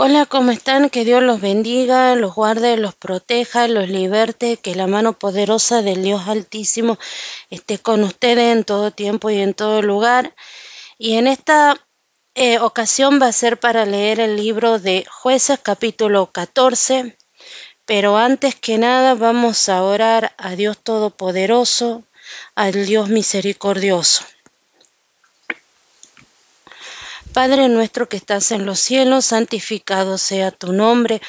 Hola, ¿cómo están? Que Dios los bendiga, los guarde, los proteja, los liberte, que la mano poderosa del Dios Altísimo esté con ustedes en todo tiempo y en todo lugar. Y en esta eh, ocasión va a ser para leer el libro de Jueces capítulo 14. Pero antes que nada vamos a orar a Dios Todopoderoso, al Dios misericordioso. Padre nuestro que estás en los cielos, santificado sea tu nombre.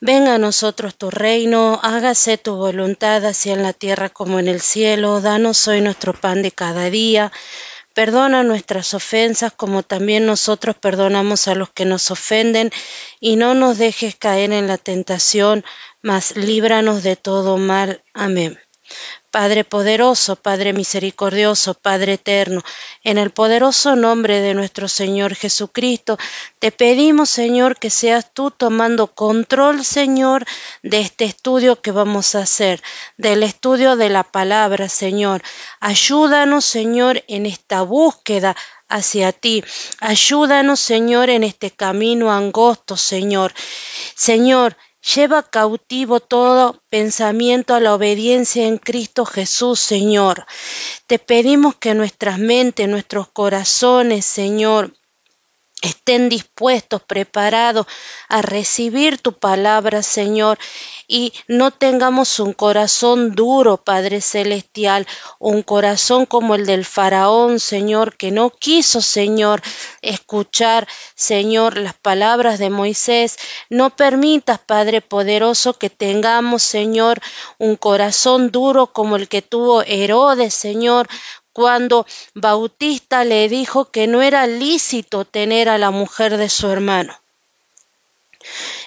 Venga a nosotros tu reino, hágase tu voluntad así en la tierra como en el cielo. Danos hoy nuestro pan de cada día. Perdona nuestras ofensas como también nosotros perdonamos a los que nos ofenden y no nos dejes caer en la tentación, mas líbranos de todo mal. Amén. Padre poderoso, Padre misericordioso, Padre eterno, en el poderoso nombre de nuestro Señor Jesucristo, te pedimos, Señor, que seas tú tomando control, Señor, de este estudio que vamos a hacer, del estudio de la palabra, Señor. Ayúdanos, Señor, en esta búsqueda hacia ti. Ayúdanos, Señor, en este camino angosto, Señor. Señor, Lleva cautivo todo pensamiento a la obediencia en Cristo Jesús, Señor. Te pedimos que nuestras mentes, nuestros corazones, Señor, estén dispuestos, preparados a recibir tu palabra, Señor, y no tengamos un corazón duro, Padre Celestial, un corazón como el del faraón, Señor, que no quiso, Señor, escuchar, Señor, las palabras de Moisés. No permitas, Padre poderoso, que tengamos, Señor, un corazón duro como el que tuvo Herodes, Señor, cuando Bautista le dijo que no era lícito tener a la mujer de su hermano.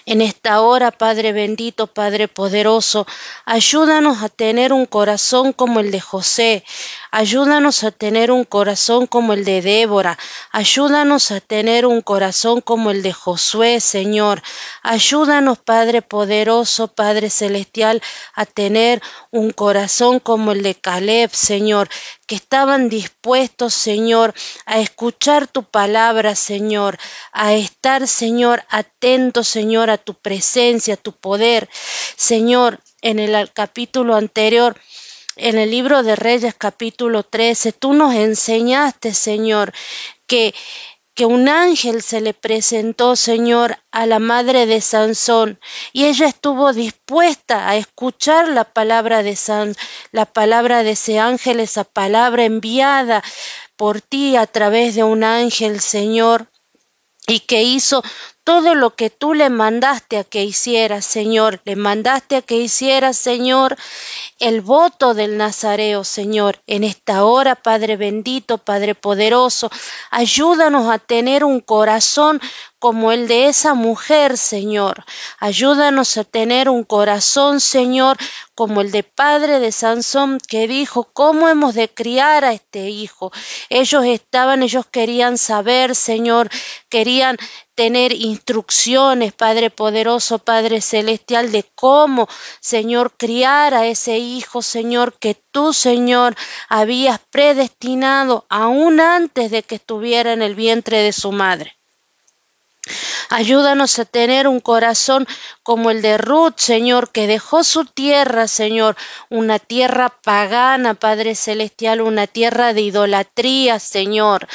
En esta hora, Padre bendito, Padre poderoso, ayúdanos a tener un corazón como el de José, ayúdanos a tener un corazón como el de Débora, ayúdanos a tener un corazón como el de Josué, Señor. Ayúdanos, Padre poderoso, Padre celestial, a tener un corazón como el de Caleb, Señor, que estaban dispuestos, Señor, a escuchar tu palabra, Señor, a estar, Señor, atentos, Señor, a tu presencia, tu poder. Señor, en el capítulo anterior, en el libro de Reyes capítulo 13, tú nos enseñaste, Señor, que que un ángel se le presentó, Señor, a la madre de Sansón, y ella estuvo dispuesta a escuchar la palabra de San, la palabra de ese ángel, esa palabra enviada por ti a través de un ángel, Señor, y que hizo todo lo que tú le mandaste a que hiciera, Señor. Le mandaste a que hiciera, Señor, el voto del Nazareo, Señor. En esta hora, Padre bendito, Padre poderoso, ayúdanos a tener un corazón como el de esa mujer, Señor. Ayúdanos a tener un corazón, Señor, como el de padre de Sansón, que dijo, ¿cómo hemos de criar a este hijo? Ellos estaban, ellos querían saber, Señor, querían tener instrucciones, Padre poderoso, Padre celestial, de cómo, Señor, criar a ese hijo, Señor, que tú, Señor, habías predestinado aún antes de que estuviera en el vientre de su madre. Ayúdanos a tener un corazón como el de Ruth, Señor, que dejó su tierra, Señor, una tierra pagana, Padre Celestial, una tierra de idolatría, Señor,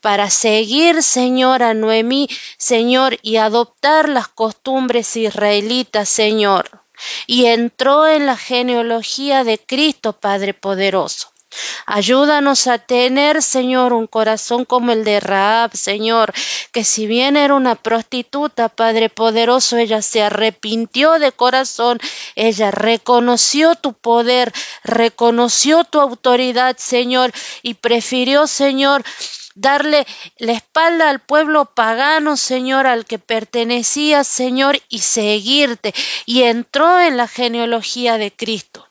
para seguir, Señor, a Noemí, Señor, y adoptar las costumbres israelitas, Señor. Y entró en la genealogía de Cristo, Padre poderoso. Ayúdanos a tener, Señor, un corazón como el de Raab, Señor, que si bien era una prostituta, Padre poderoso, ella se arrepintió de corazón, ella reconoció tu poder, reconoció tu autoridad, Señor, y prefirió, Señor, darle la espalda al pueblo pagano, Señor, al que pertenecía, Señor, y seguirte. Y entró en la genealogía de Cristo.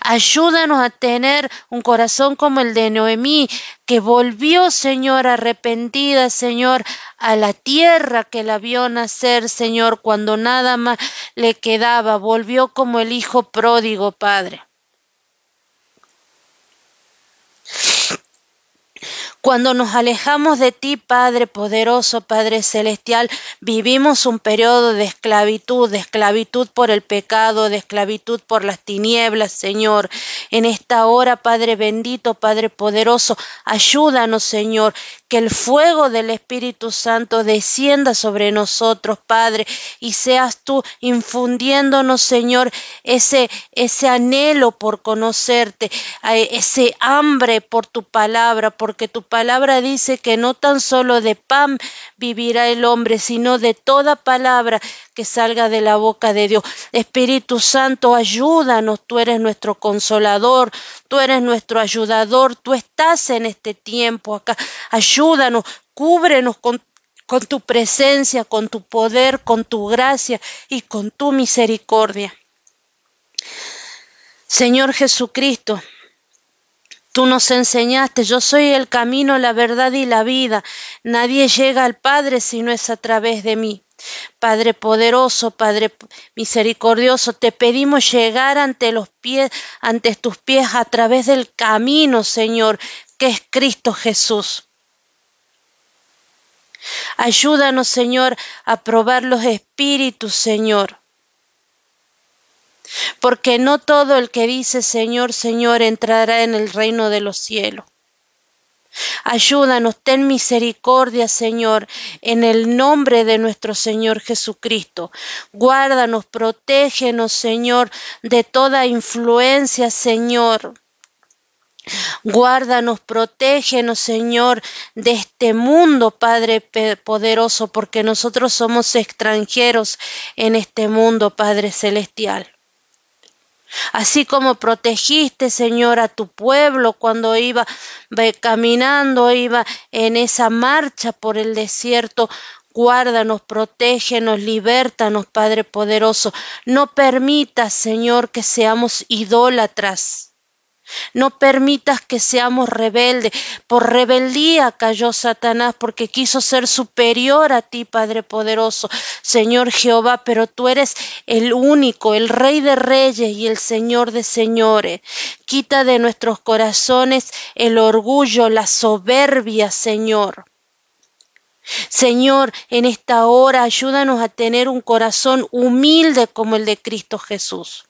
Ayúdanos a tener un corazón como el de Noemí, que volvió, Señor, arrepentida, Señor, a la tierra que la vio nacer, Señor, cuando nada más le quedaba, volvió como el Hijo pródigo, Padre. Cuando nos alejamos de ti, Padre poderoso, Padre celestial, vivimos un periodo de esclavitud, de esclavitud por el pecado, de esclavitud por las tinieblas, Señor. En esta hora, Padre bendito, Padre poderoso, ayúdanos, Señor, que el fuego del Espíritu Santo descienda sobre nosotros, Padre, y seas tú infundiéndonos, Señor, ese, ese anhelo por conocerte, eh, ese hambre por tu palabra, porque tu palabra dice que no tan solo de pan vivirá el hombre, sino de toda palabra que salga de la boca de Dios. Espíritu Santo, ayúdanos, tú eres nuestro consolador, tú eres nuestro ayudador, tú estás en este tiempo acá. Cúbrenos con con tu presencia, con tu poder, con tu gracia y con tu misericordia. Señor Jesucristo, Tú nos enseñaste, yo soy el camino, la verdad y la vida. Nadie llega al Padre si no es a través de mí. Padre poderoso, Padre misericordioso, te pedimos llegar ante los pies, ante tus pies a través del camino, Señor, que es Cristo Jesús. Ayúdanos, Señor, a probar los espíritus, Señor porque no todo el que dice Señor, Señor entrará en el reino de los cielos. Ayúdanos, ten misericordia, Señor, en el nombre de nuestro Señor Jesucristo. Guárdanos, protégenos, Señor, de toda influencia, Señor. Guárdanos, protégenos, Señor, de este mundo, Padre poderoso, porque nosotros somos extranjeros en este mundo, Padre celestial. Así como protegiste, Señor, a tu pueblo cuando iba caminando, iba en esa marcha por el desierto, Guárdanos, protégenos, libértanos, Padre poderoso. No permitas, Señor, que seamos idólatras. No permitas que seamos rebeldes. Por rebeldía cayó Satanás porque quiso ser superior a ti, Padre poderoso, Señor Jehová, pero tú eres el único, el Rey de reyes y el Señor de señores. Quita de nuestros corazones el orgullo, la soberbia, Señor. Señor, en esta hora ayúdanos a tener un corazón humilde como el de Cristo Jesús.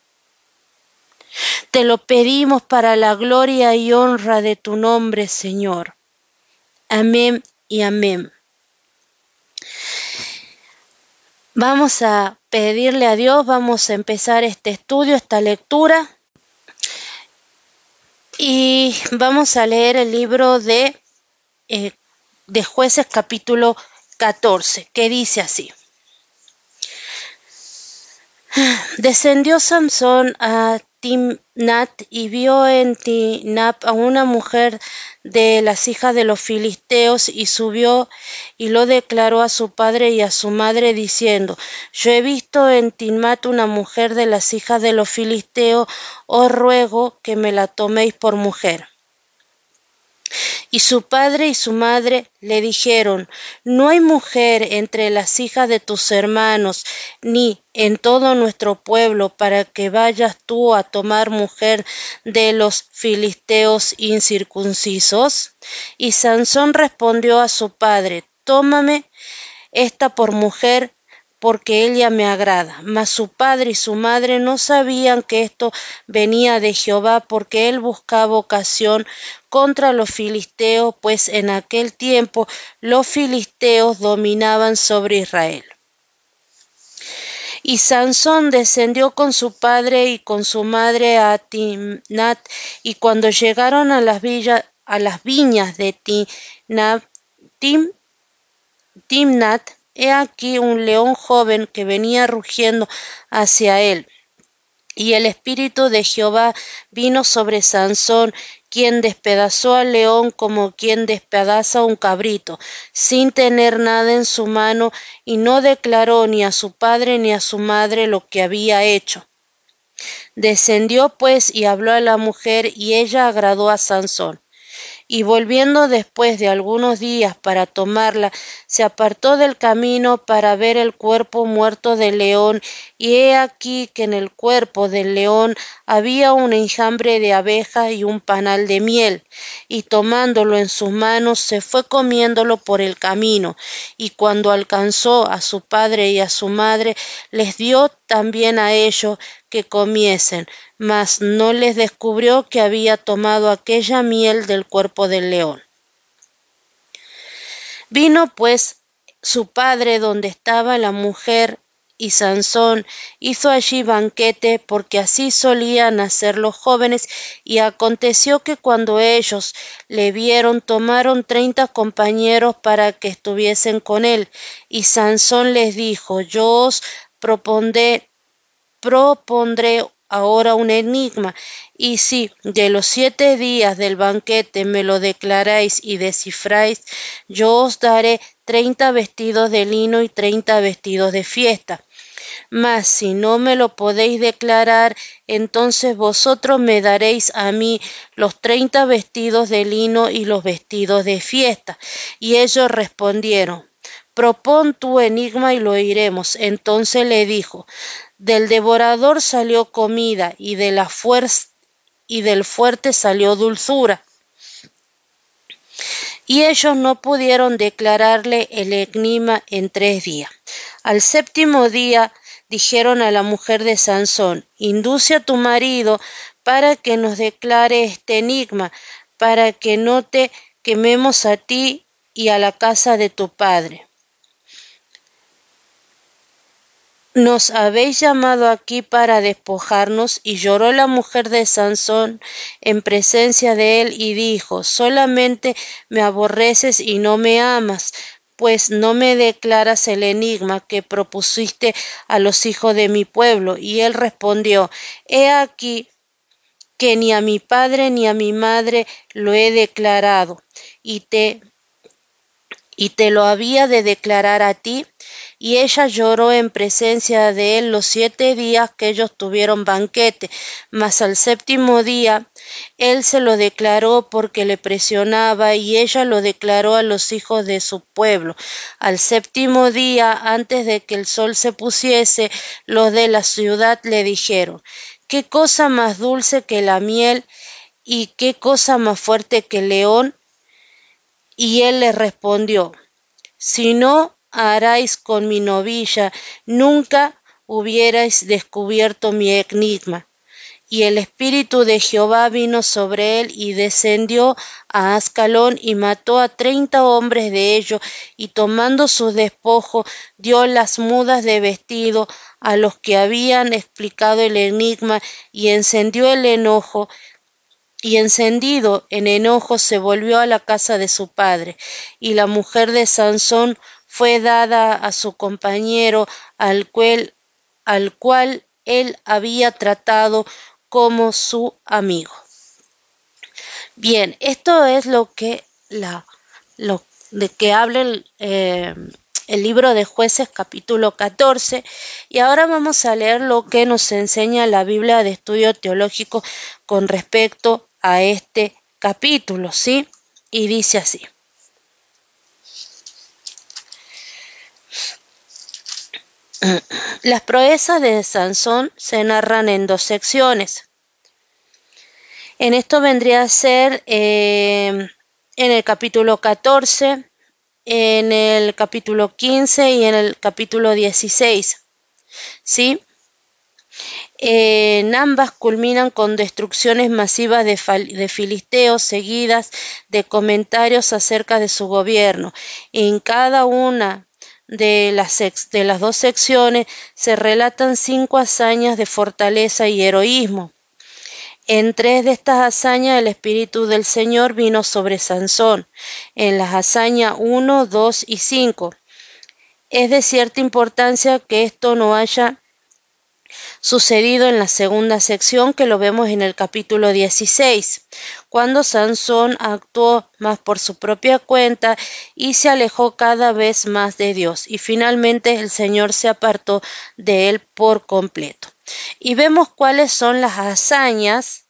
Te lo pedimos para la gloria y honra de tu nombre, Señor. Amén y amén. Vamos a pedirle a Dios, vamos a empezar este estudio, esta lectura. Y vamos a leer el libro de, eh, de jueces capítulo 14, que dice así. Descendió Samson a Y vio en Timnat a una mujer de las hijas de los filisteos y subió y lo declaró a su padre y a su madre diciendo Yo he visto en Timnat una mujer de las hijas de los filisteos, os ruego que me la toméis por mujer. Y su padre y su madre le dijeron, No hay mujer entre las hijas de tus hermanos, ni en todo nuestro pueblo, para que vayas tú a tomar mujer de los filisteos incircuncisos. Y Sansón respondió a su padre, Tómame esta por mujer porque ella me agrada. Mas su padre y su madre no sabían que esto venía de Jehová, porque él buscaba ocasión contra los filisteos, pues en aquel tiempo los filisteos dominaban sobre Israel. Y Sansón descendió con su padre y con su madre a Timnat, y cuando llegaron a las, villas, a las viñas de Timnat, He aquí un león joven que venía rugiendo hacia él. Y el espíritu de Jehová vino sobre Sansón, quien despedazó al león como quien despedaza un cabrito, sin tener nada en su mano, y no declaró ni a su padre ni a su madre lo que había hecho. Descendió pues y habló a la mujer, y ella agradó a Sansón. Y volviendo después de algunos días para tomarla, se apartó del camino para ver el cuerpo muerto del león, y he aquí que en el cuerpo del león había un enjambre de abejas y un panal de miel, y tomándolo en sus manos se fue comiéndolo por el camino, y cuando alcanzó a su padre y a su madre, les dio también a ellos que comiesen, mas no les descubrió que había tomado aquella miel del cuerpo del león. Vino pues su padre donde estaba la mujer y Sansón hizo allí banquete porque así solían hacer los jóvenes y aconteció que cuando ellos le vieron tomaron treinta compañeros para que estuviesen con él y Sansón les dijo yo os propondré, propondré ahora un enigma, y si de los siete días del banquete me lo declaráis y descifráis, yo os daré treinta vestidos de lino y treinta vestidos de fiesta. Mas si no me lo podéis declarar, entonces vosotros me daréis a mí los treinta vestidos de lino y los vestidos de fiesta. Y ellos respondieron, propón tu enigma y lo oiremos. Entonces le dijo, del devorador salió comida y de la fuerza y del fuerte salió dulzura. Y ellos no pudieron declararle el enigma en tres días. Al séptimo día dijeron a la mujer de Sansón, induce a tu marido para que nos declare este enigma, para que no te quememos a ti y a la casa de tu padre. Nos habéis llamado aquí para despojarnos. Y lloró la mujer de Sansón en presencia de él y dijo, solamente me aborreces y no me amas, pues no me declaras el enigma que propusiste a los hijos de mi pueblo. Y él respondió, he aquí que ni a mi padre ni a mi madre lo he declarado, y te y te lo había de declarar a ti y ella lloró en presencia de él los siete días que ellos tuvieron banquete, mas al séptimo día él se lo declaró porque le presionaba y ella lo declaró a los hijos de su pueblo. Al séptimo día, antes de que el sol se pusiese, los de la ciudad le dijeron, ¿qué cosa más dulce que la miel y qué cosa más fuerte que el león? Y él le respondió, si no haráis con mi novilla, nunca hubierais descubierto mi enigma. Y el espíritu de Jehová vino sobre él y descendió a Ascalón y mató a treinta hombres de ellos y tomando sus despojos dio las mudas de vestido a los que habían explicado el enigma y encendió el enojo y encendido en enojo se volvió a la casa de su padre y la mujer de Sansón fue dada a su compañero al cual, al cual él había tratado como su amigo. Bien, esto es lo que la lo de que habla el, eh, libro de jueces capítulo 14 y ahora vamos a leer lo que nos enseña la Biblia de estudio teológico con respecto a este capítulo, ¿sí? Y dice así. Las proezas de Sansón se narran en dos secciones. En esto vendría a ser eh, en el capítulo 14, en el capítulo 15 y en el capítulo 16. ¿Sí? En ambas culminan con destrucciones masivas de, filisteos seguidas de comentarios acerca de su gobierno. En cada una de las, de las dos secciones se relatan cinco hazañas de fortaleza y heroísmo. En tres de estas hazañas el Espíritu del Señor vino sobre Sansón, en las hazañas 1, 2 y 5. Es de cierta importancia que esto no haya sucedido en la segunda sección que lo vemos en el capítulo 16, cuando Sansón actuó más por su propia cuenta y se alejó cada vez más de Dios y finalmente el Señor se apartó de él por completo. Y vemos cuáles son las hazañas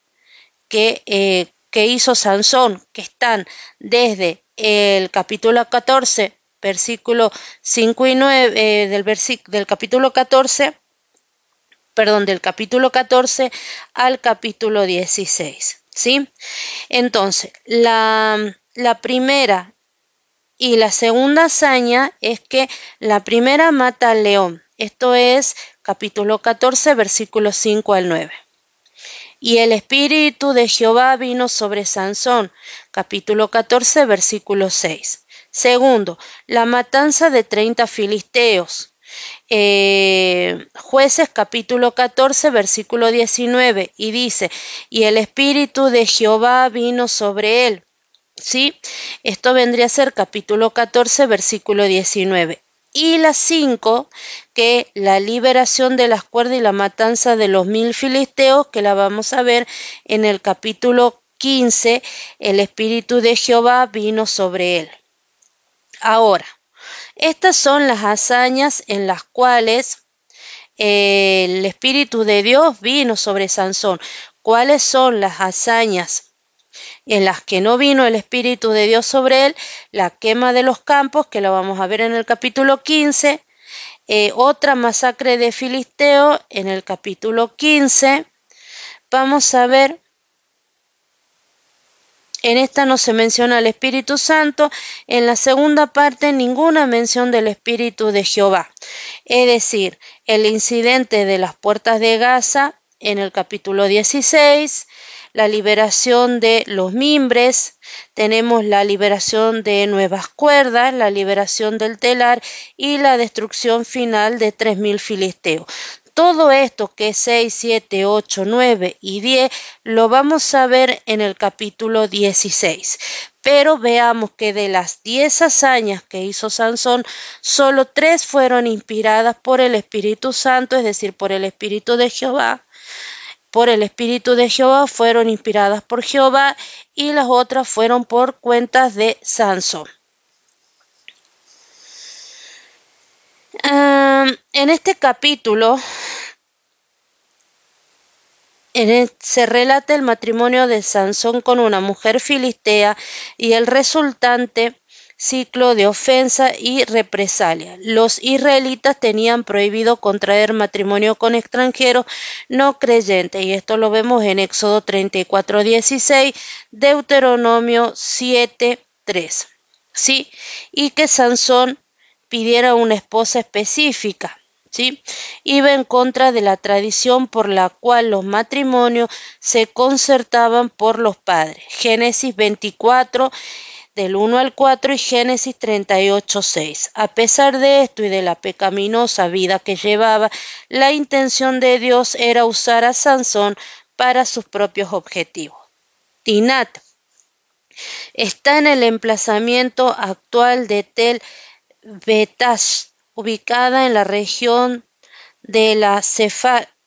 que, eh, que hizo Sansón, que están desde el capítulo 14, versículo 5 y 9, eh, del, del capítulo 14, perdón, del capítulo 14 al capítulo 16. ¿Sí? Entonces, la, la primera y la segunda hazaña es que la primera mata al león. Esto es capítulo 14, versículos 5 al 9. Y el espíritu de Jehová vino sobre Sansón, capítulo 14, versículo 6. Segundo, la matanza de 30 filisteos. Eh, jueces capítulo 14 versículo 19 y dice, y el espíritu de Jehová vino sobre él. ¿Sí? Esto vendría a ser capítulo 14 versículo 19 y las cinco, que la liberación de las cuerdas y la matanza de los mil filisteos, que la vamos a ver en el capítulo 15, el Espíritu de Jehová vino sobre él. Ahora, estas son las hazañas en las cuales eh, el Espíritu de Dios vino sobre Sansón. ¿Cuáles son las hazañas en las que no vino el Espíritu de Dios sobre él, la quema de los campos, que lo vamos a ver en el capítulo 15, eh, otra masacre de Filisteo en el capítulo 15. Vamos a ver, en esta no se menciona el Espíritu Santo, en la segunda parte ninguna mención del Espíritu de Jehová. Es decir, el incidente de las puertas de Gaza en el capítulo 16, la liberación de los mimbres, tenemos la liberación de nuevas cuerdas, la liberación del telar y la destrucción final de tres mil filisteos. Todo esto que es 6, 7, 8, 9 y 10 lo vamos a ver en el capítulo 16. Pero veamos que de las 10 hazañas que hizo Sansón, solo tres fueron inspiradas por el Espíritu Santo, es decir, por el Espíritu de Jehová por el Espíritu de Jehová fueron inspiradas por Jehová y las otras fueron por cuentas de Sansón. En este capítulo se relata el matrimonio de Sansón con una mujer filistea y el resultante ciclo de ofensa y represalia. Los israelitas tenían prohibido contraer matrimonio con extranjeros no creyentes, y esto lo vemos en Éxodo 34, 16, Deuteronomio 7, 3. ¿Sí? Y que Sansón pidiera una esposa específica. ¿Sí? Iba en contra de la tradición por la cual los matrimonios se concertaban por los padres. Génesis 24 del 1 al 4 y Génesis 38, 6. A pesar de esto y de la pecaminosa vida que llevaba, la intención de Dios era usar a Sansón para sus propios objetivos. Tinat está en el emplazamiento actual de Tel Betash, ubicada en la región de la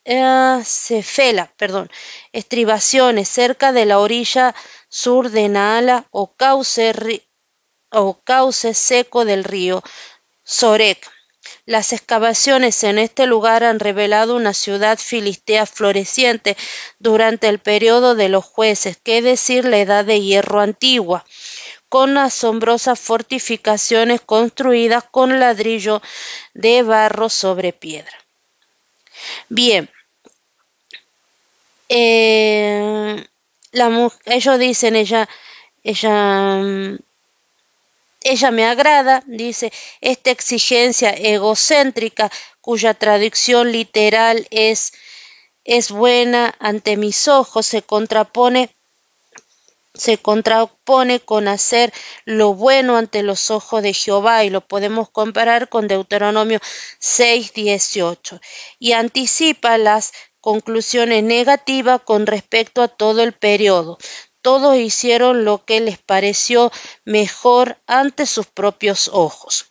eh, Cefela, perdón, estribaciones cerca de la orilla sur de Naala o cauce, seco del río Sorek. Las excavaciones en este lugar han revelado una ciudad filistea floreciente durante el periodo de los jueces, que es decir, la edad de hierro antigua, con asombrosas fortificaciones construidas con ladrillo de barro sobre piedra. Bien, eh, ellos dicen ella, ella, mm, ella me agrada, dice, esta exigencia egocéntrica cuya traducción literal es es buena ante mis ojos, se contrapone se contrapone con hacer lo bueno ante los ojos de Jehová y lo podemos comparar con Deuteronomio 6:18 y anticipa las conclusiones negativas con respecto a todo el periodo. Todos hicieron lo que les pareció mejor ante sus propios ojos.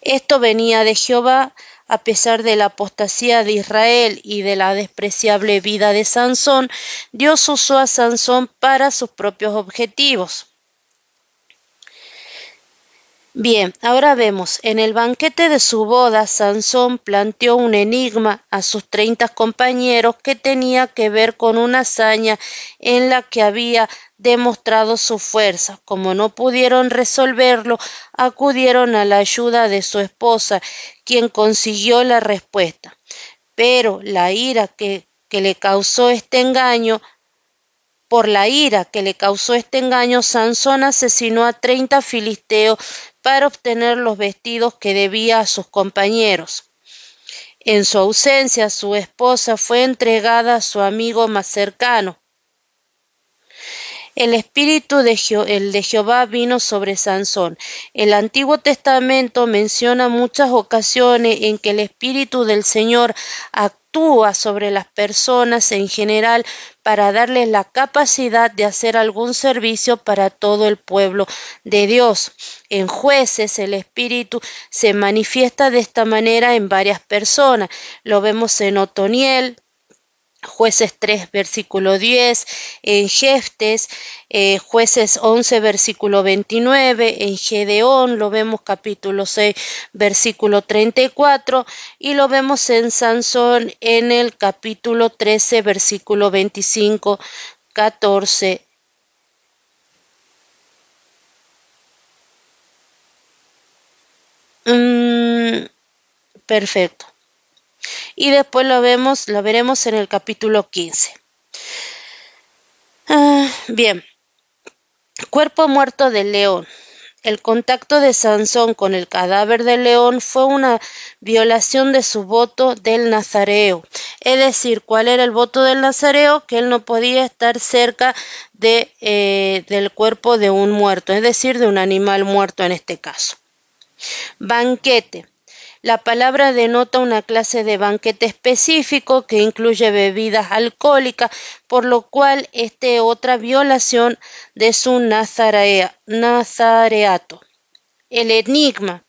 Esto venía de Jehová a pesar de la apostasía de Israel y de la despreciable vida de Sansón, Dios usó a Sansón para sus propios objetivos. Bien, ahora vemos, en el banquete de su boda, Sansón planteó un enigma a sus treinta compañeros que tenía que ver con una hazaña en la que había demostrado su fuerza. Como no pudieron resolverlo, acudieron a la ayuda de su esposa, quien consiguió la respuesta. Pero la ira que, le causó este engaño por la ira que le causó este engaño, Sansón asesinó a treinta filisteos para obtener los vestidos que debía a sus compañeros. En su ausencia, su esposa fue entregada a su amigo más cercano. El espíritu de, Jehová vino sobre Sansón. El Antiguo Testamento menciona muchas ocasiones en que el espíritu del Señor actúa sobre las personas en general para darles la capacidad de hacer algún servicio para todo el pueblo de Dios. En jueces el espíritu se manifiesta de esta manera en varias personas. Lo vemos en Otoniel, Jueces 3, versículo 10, en Jeftes, eh, Jueces 11, versículo 29, en Gedeón lo vemos capítulo 6, versículo 34, y lo vemos en Sansón en el capítulo 13, versículo 25, 14. Mm, perfecto y después lo vemos, lo veremos en el capítulo 15. Ah, bien, cuerpo muerto del león. El contacto de Sansón con el cadáver del león fue una violación de su voto del nazareo. Es decir, ¿cuál era el voto del nazareo? Que él no podía estar cerca de, eh, del cuerpo de un muerto, es decir, de un animal muerto en este caso. Banquete. La palabra denota una clase de banquete específico que incluye bebidas alcohólicas, por lo cual este otra violación de su nazareato. El enigma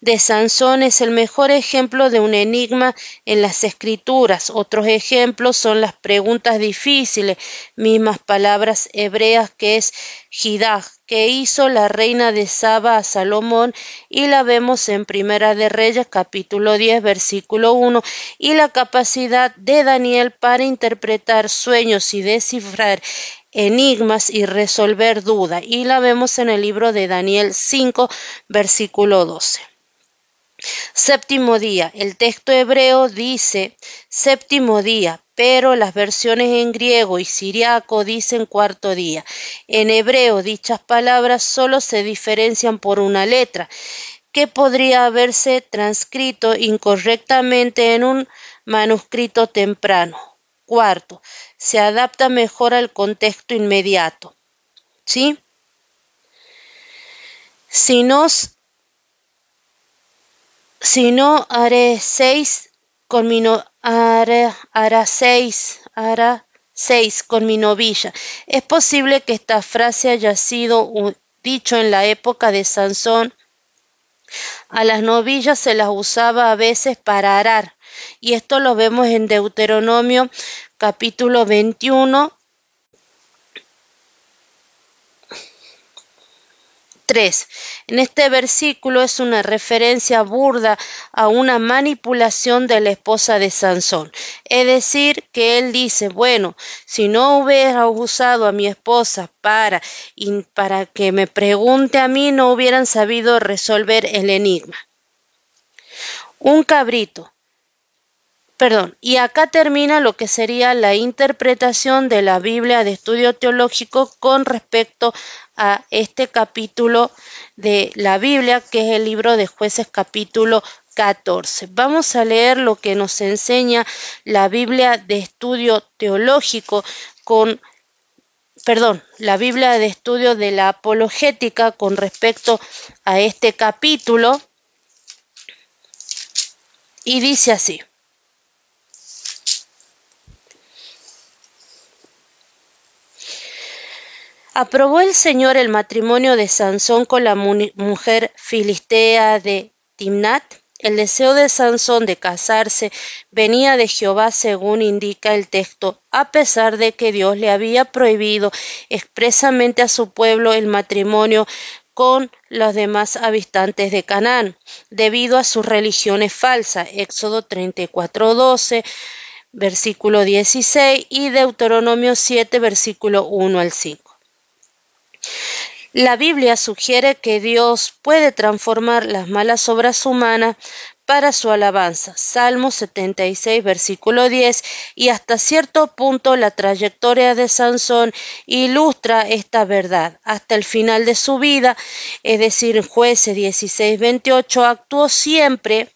de Sansón es el mejor ejemplo de un enigma en las escrituras. Otros ejemplos son las preguntas difíciles, mismas palabras hebreas que es Jidah, que hizo la reina de Saba a Salomón y la vemos en Primera de Reyes capítulo 10 versículo 1 y la capacidad de Daniel para interpretar sueños y descifrar enigmas y resolver dudas y la vemos en el libro de Daniel 5 versículo 12. Séptimo día. El texto hebreo dice séptimo día, pero las versiones en griego y siriaco dicen cuarto día. En hebreo dichas palabras solo se diferencian por una letra, que podría haberse transcrito incorrectamente en un manuscrito temprano. Cuarto, se adapta mejor al contexto inmediato. ¿Sí? Si nos si no, haré seis con mi no, hará seis, hará seis con mi novilla. Es posible que esta frase haya sido dicho en la época de Sansón. A las novillas se las usaba a veces para arar. Y esto lo vemos en Deuteronomio capítulo 21, 3. En este versículo es una referencia burda a una manipulación de la esposa de Sansón. Es decir, que él dice, bueno, si no hubiera usado a mi esposa para, para que me pregunte a mí, no hubieran sabido resolver el enigma. Un cabrito. Perdón, y acá termina lo que sería la interpretación de la Biblia de estudio teológico con respecto a este capítulo de la Biblia, que es el libro de jueces capítulo 14. Vamos a leer lo que nos enseña la Biblia de estudio teológico con perdón, la Biblia de estudio de la apologética con respecto a este capítulo y dice así. Aprobó el Señor el matrimonio de Sansón con la mujer filistea de Timnat. El deseo de Sansón de casarse venía de Jehová según indica el texto, a pesar de que Dios le había prohibido expresamente a su pueblo el matrimonio con los demás habitantes de Canaán, debido a sus religiones falsas. Éxodo 34, 12, versículo 16 y Deuteronomio 7, versículo 1 al 5. La Biblia sugiere que Dios puede transformar las malas obras humanas para su alabanza. Salmo 76, versículo 10, y hasta cierto punto la trayectoria de Sansón ilustra esta verdad. Hasta el final de su vida, es decir, jueces 16, 28, actuó siempre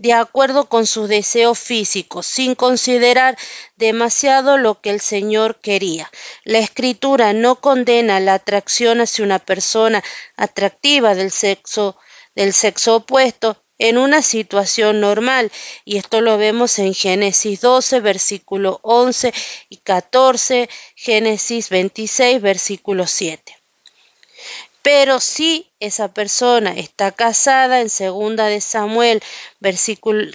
de acuerdo con sus deseos físicos, sin considerar demasiado lo que el Señor quería. La escritura no condena la atracción hacia una persona atractiva del sexo del sexo opuesto, en una situación normal. Y esto lo vemos en Génesis 12, versículo 11 y 14, Génesis 26, versículo 7. Pero si esa persona está casada en segunda de Samuel,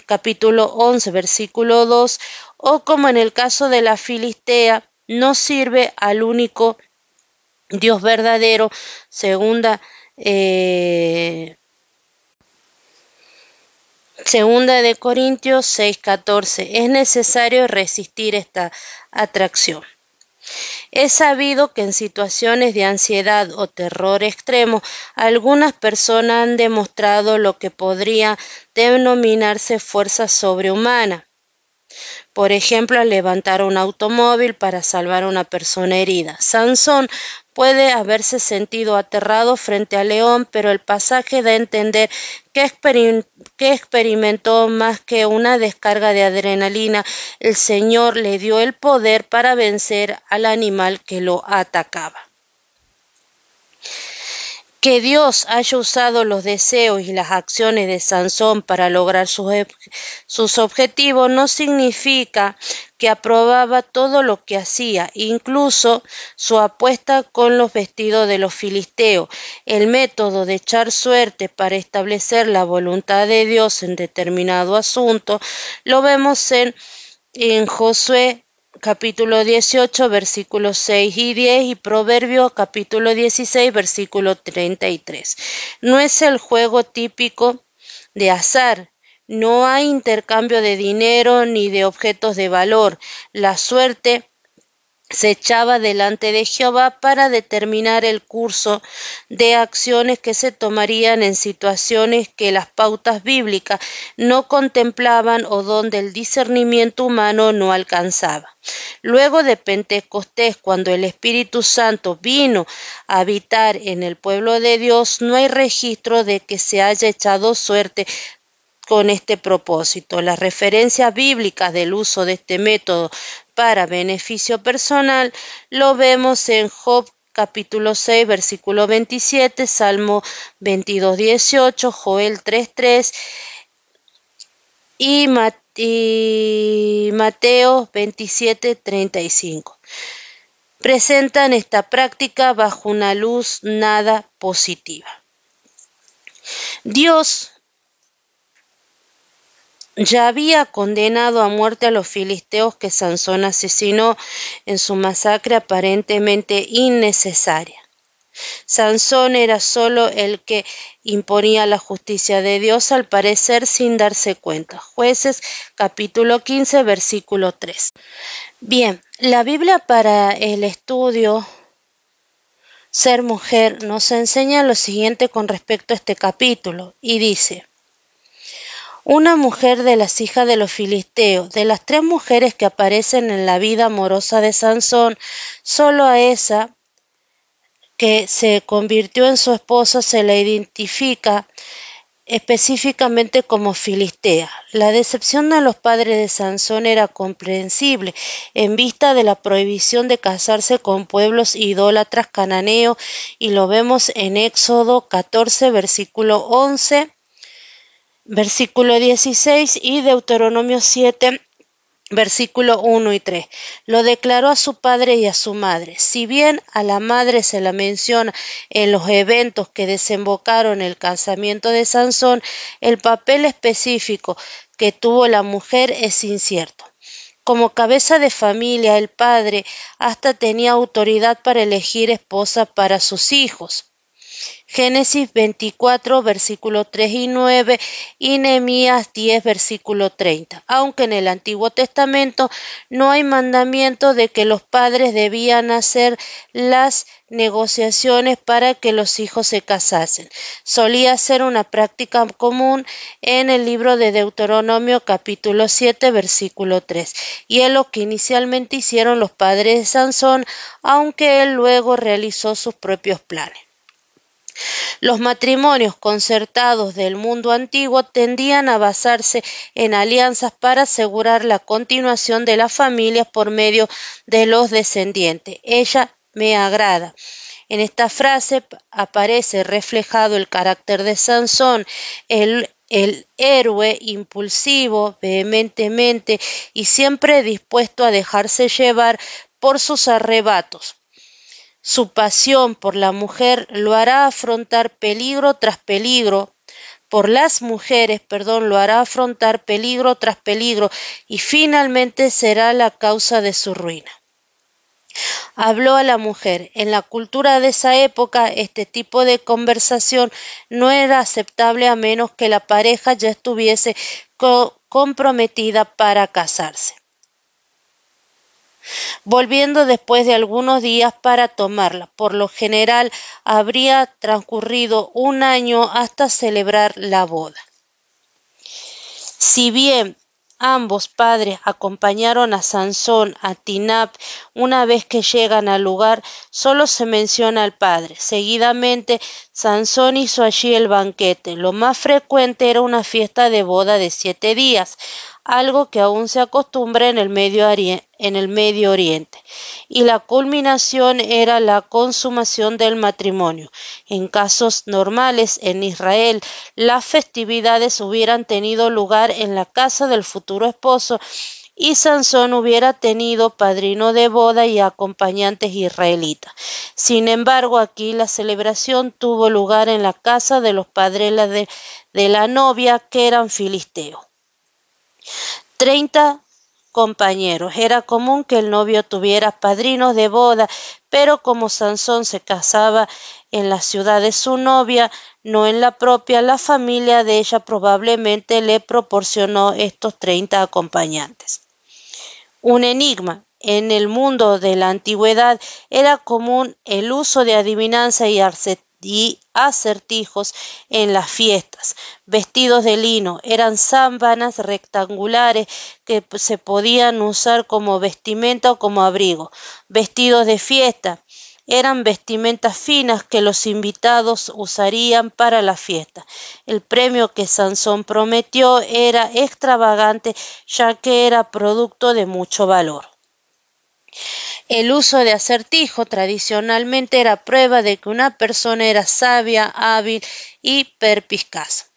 capítulo 11, versículo 2, o como en el caso de la Filistea, no sirve al único Dios verdadero, segunda eh, Segunda de Corintios 6:14. Es necesario resistir esta atracción. Es sabido que en situaciones de ansiedad o terror extremo, algunas personas han demostrado lo que podría denominarse fuerza sobrehumana. Por ejemplo, al levantar un automóvil para salvar a una persona herida. Sansón puede haberse sentido aterrado frente al león, pero el pasaje da a entender que, que, experimentó más que una descarga de adrenalina. El Señor le dio el poder para vencer al animal que lo atacaba. Que Dios haya usado los deseos y las acciones de Sansón para lograr sus, objetivos no significa que aprobaba todo lo que hacía, incluso su apuesta con los vestidos de los filisteos. El método de echar suerte para establecer la voluntad de Dios en determinado asunto lo vemos en, en Josué capítulo 18, versículos 6 y 10 y Proverbio capítulo 16, versículo 33. No es el juego típico de azar, no hay intercambio de dinero ni de objetos de valor. La suerte se echaba delante de Jehová para determinar el curso de acciones que se tomarían en situaciones que las pautas bíblicas no contemplaban o donde el discernimiento humano no alcanzaba. Luego de Pentecostés, cuando el Espíritu Santo vino a habitar en el pueblo de Dios, no hay registro de que se haya echado suerte con este propósito. Las referencias bíblicas del uso de este método para beneficio personal lo vemos en Job capítulo 6 versículo 27, Salmo 22 18, Joel 3 3 y, Mateo 27 35. Presentan esta práctica bajo una luz nada positiva. Dios ya había condenado a muerte a los filisteos que Sansón asesinó en su masacre aparentemente innecesaria. Sansón era solo el que imponía la justicia de Dios al parecer sin darse cuenta. Jueces capítulo 15 versículo 3. Bien, la Biblia para el estudio ser mujer nos enseña lo siguiente con respecto a este capítulo y dice una mujer de las hijas de los filisteos. De las tres mujeres que aparecen en la vida amorosa de Sansón, solo a esa que se convirtió en su esposa se la identifica específicamente como filistea. La decepción de los padres de Sansón era comprensible en vista de la prohibición de casarse con pueblos idólatras cananeos y lo vemos en Éxodo 14 versículo 11 versículo 16 y Deuteronomio 7 versículo 1 y 3. Lo declaró a su padre y a su madre. Si bien a la madre se la menciona en los eventos que desembocaron el casamiento de Sansón, el papel específico que tuvo la mujer es incierto. Como cabeza de familia, el padre hasta tenía autoridad para elegir esposa para sus hijos. Génesis 24, versículo 3 y 9 y Nehemías 10, versículo 30. Aunque en el Antiguo Testamento no hay mandamiento de que los padres debían hacer las negociaciones para que los hijos se casasen. Solía ser una práctica común en el libro de Deuteronomio capítulo 7 versículo 3 y es lo que inicialmente hicieron los padres de Sansón, aunque él luego realizó sus propios planes. Los matrimonios concertados del mundo antiguo tendían a basarse en alianzas para asegurar la continuación de las familias por medio de los descendientes. Ella me agrada. En esta frase aparece reflejado el carácter de Sansón, el, el héroe impulsivo, vehementemente y siempre dispuesto a dejarse llevar por sus arrebatos. Su pasión por la mujer lo hará afrontar peligro tras peligro, por las mujeres, perdón, lo hará afrontar peligro tras peligro y finalmente será la causa de su ruina. Habló a la mujer. En la cultura de esa época este tipo de conversación no era aceptable a menos que la pareja ya estuviese comprometida para casarse volviendo después de algunos días para tomarla. Por lo general habría transcurrido un año hasta celebrar la boda. Si bien ambos padres acompañaron a Sansón a Tinap una vez que llegan al lugar, solo se menciona al padre. Seguidamente, Sansón hizo allí el banquete. Lo más frecuente era una fiesta de boda de siete días algo que aún se acostumbra en el Medio, Oriente, y la culminación era la consumación del matrimonio. En casos normales en Israel, las festividades hubieran tenido lugar en la casa del futuro esposo y Sansón hubiera tenido padrino de boda y acompañantes israelitas. Sin embargo, aquí la celebración tuvo lugar en la casa de los padres de la novia, que eran filisteos. Treinta compañeros. Era común que el novio tuviera padrinos de boda, pero como Sansón se casaba en la ciudad de su novia, no en la propia, la familia de ella probablemente le proporcionó estos treinta acompañantes. Un enigma. En el mundo de la antigüedad era común el uso de adivinanza y y acertijos en las fiestas. Vestidos de lino eran sábanas rectangulares que se podían usar como vestimenta o como abrigo. Vestidos de fiesta eran vestimentas finas que los invitados usarían para la fiesta. El premio que Sansón prometió era extravagante ya que era producto de mucho valor. El uso de acertijo tradicionalmente era prueba de que una persona era sabia, hábil y perpiscaz.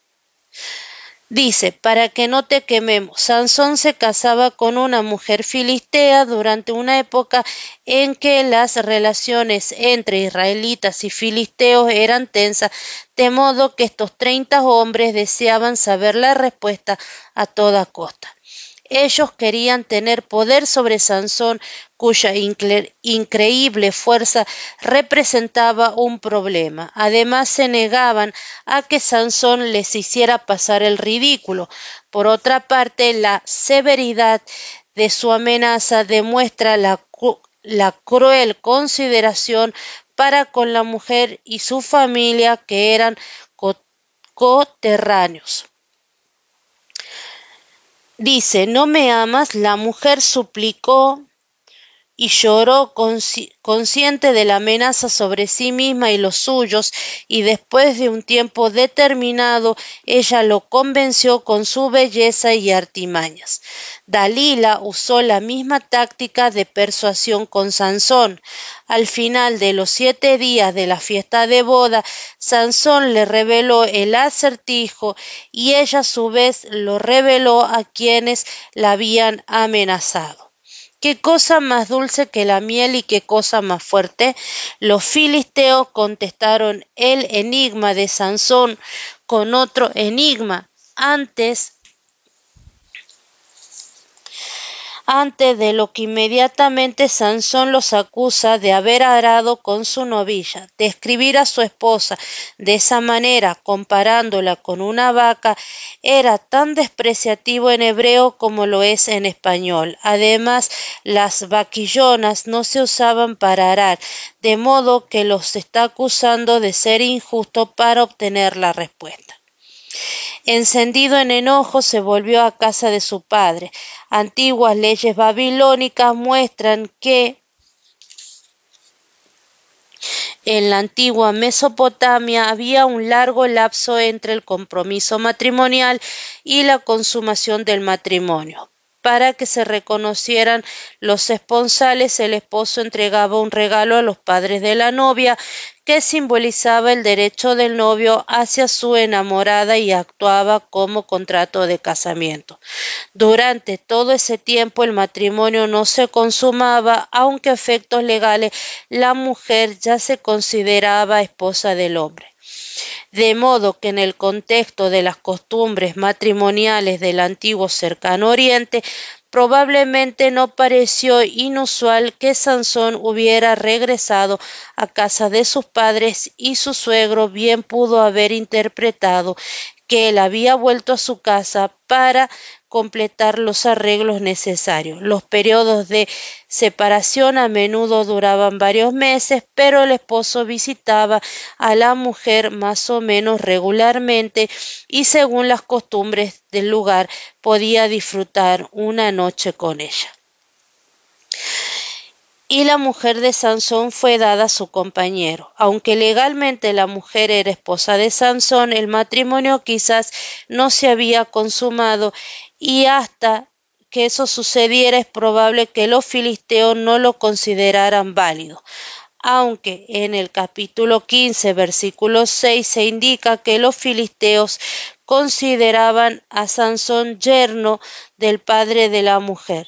Dice, para que no te quememos, Sansón se casaba con una mujer filistea durante una época en que las relaciones entre israelitas y filisteos eran tensas, de modo que estos treinta hombres deseaban saber la respuesta a toda costa. Ellos querían tener poder sobre Sansón, cuya increíble fuerza representaba un problema. Además, se negaban a que Sansón les hiciera pasar el ridículo. Por otra parte, la severidad de su amenaza demuestra la, cruel consideración para con la mujer y su familia que eran coterráneos. Dice, ¿no me amas? La mujer suplicó y lloró consciente de la amenaza sobre sí misma y los suyos, y después de un tiempo determinado ella lo convenció con su belleza y artimañas. Dalila usó la misma táctica de persuasión con Sansón. Al final de los siete días de la fiesta de boda, Sansón le reveló el acertijo y ella a su vez lo reveló a quienes la habían amenazado. ¿Qué cosa más dulce que la miel y qué cosa más fuerte? Los filisteos contestaron el enigma de Sansón con otro enigma. Antes antes de lo que inmediatamente Sansón los acusa de haber arado con su novilla. Describir a su esposa de esa manera, comparándola con una vaca, era tan despreciativo en hebreo como lo es en español. Además, las vaquillonas no se usaban para arar, de modo que los está acusando de ser injusto para obtener la respuesta. Encendido en enojo, se volvió a casa de su padre. Antiguas leyes babilónicas muestran que en la antigua Mesopotamia había un largo lapso entre el compromiso matrimonial y la consumación del matrimonio. Para que se reconocieran los esponsales, el esposo entregaba un regalo a los padres de la novia que simbolizaba el derecho del novio hacia su enamorada y actuaba como contrato de casamiento. Durante todo ese tiempo el matrimonio no se consumaba, aunque a efectos legales la mujer ya se consideraba esposa del hombre de modo que en el contexto de las costumbres matrimoniales del antiguo cercano oriente, probablemente no pareció inusual que Sansón hubiera regresado a casa de sus padres y su suegro bien pudo haber interpretado que él había vuelto a su casa para completar los arreglos necesarios. Los periodos de separación a menudo duraban varios meses, pero el esposo visitaba a la mujer más o menos regularmente y según las costumbres del lugar podía disfrutar una noche con ella y la mujer de Sansón fue dada a su compañero. Aunque legalmente la mujer era esposa de Sansón, el matrimonio quizás no se había consumado y hasta que eso sucediera es probable que los filisteos no lo consideraran válido. Aunque en el capítulo 15, versículo 6 se indica que los filisteos consideraban a Sansón yerno del padre de la mujer.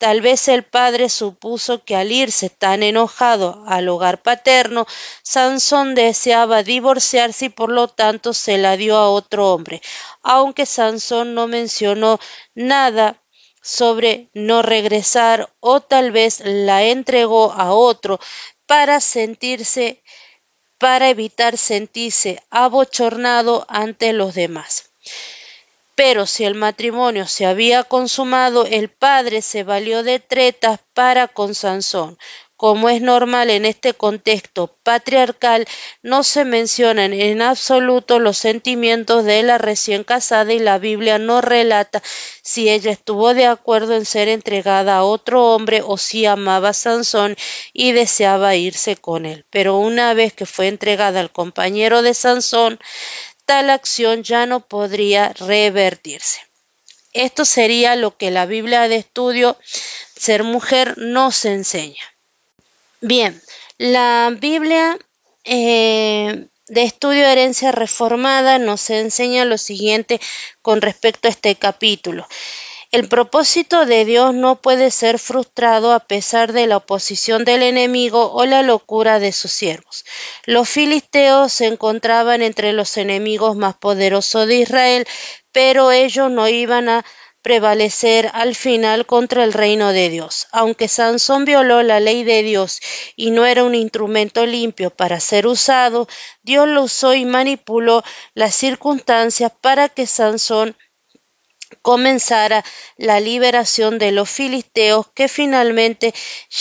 Tal vez el padre supuso que al irse tan enojado al hogar paterno, Sansón deseaba divorciarse y por lo tanto se la dio a otro hombre, aunque Sansón no mencionó nada sobre no regresar o tal vez la entregó a otro para sentirse para evitar sentirse abochornado ante los demás. Pero si el matrimonio se había consumado, el padre se valió de tretas para con Sansón. Como es normal en este contexto patriarcal, no se mencionan en absoluto los sentimientos de la recién casada y la Biblia no relata si ella estuvo de acuerdo en ser entregada a otro hombre o si amaba a Sansón y deseaba irse con él. Pero una vez que fue entregada al compañero de Sansón, tal acción ya no podría revertirse. Esto sería lo que la Biblia de estudio Ser Mujer nos enseña. Bien, la Biblia eh, de estudio herencia reformada nos enseña lo siguiente con respecto a este capítulo. El propósito de Dios no puede ser frustrado a pesar de la oposición del enemigo o la locura de sus siervos. Los filisteos se encontraban entre los enemigos más poderosos de Israel, pero ellos no iban a prevalecer al final contra el reino de Dios. Aunque Sansón violó la ley de Dios y no era un instrumento limpio para ser usado, Dios lo usó y manipuló las circunstancias para que Sansón comenzara la liberación de los filisteos que finalmente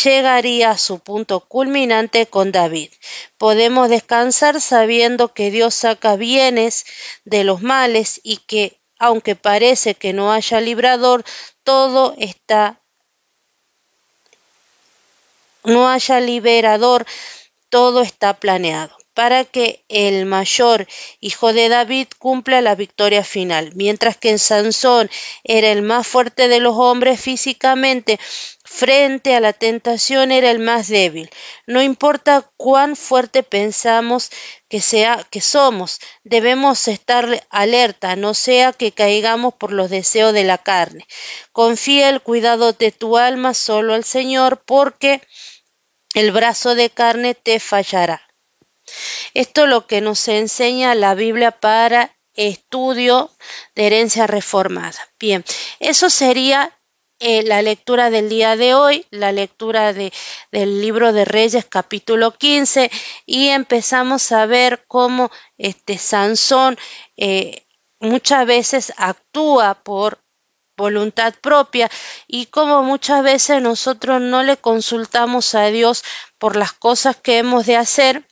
llegaría a su punto culminante con David. Podemos descansar sabiendo que Dios saca bienes de los males y que, aunque parece que no haya librador, todo está no haya liberador, todo está planeado para que el mayor hijo de David cumpla la victoria final, mientras que Sansón era el más fuerte de los hombres físicamente, frente a la tentación era el más débil. No importa cuán fuerte pensamos que sea que somos, debemos estar alerta, no sea que caigamos por los deseos de la carne. Confía el cuidado de tu alma solo al Señor, porque el brazo de carne te fallará. Esto es lo que nos enseña la Biblia para estudio de herencia reformada. Bien, eso sería eh, la lectura del día de hoy, la lectura de, del libro de Reyes capítulo 15 y empezamos a ver cómo este Sansón eh, muchas veces actúa por voluntad propia y como muchas veces nosotros no le consultamos a Dios por las cosas que hemos de hacer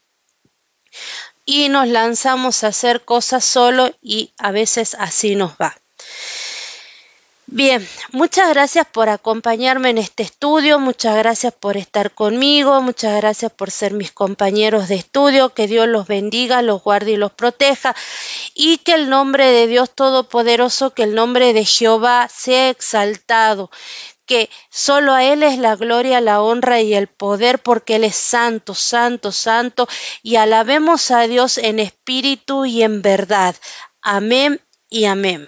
y nos lanzamos a hacer cosas solo y a veces así nos va. Bien, muchas gracias por acompañarme en este estudio, muchas gracias por estar conmigo, muchas gracias por ser mis compañeros de estudio, que Dios los bendiga, los guarde y los proteja y que el nombre de Dios Todopoderoso, que el nombre de Jehová sea exaltado, que solo a Él es la gloria, la honra y el poder, porque Él es santo, santo, santo, y alabemos a Dios en espíritu y en verdad. Amén y amén.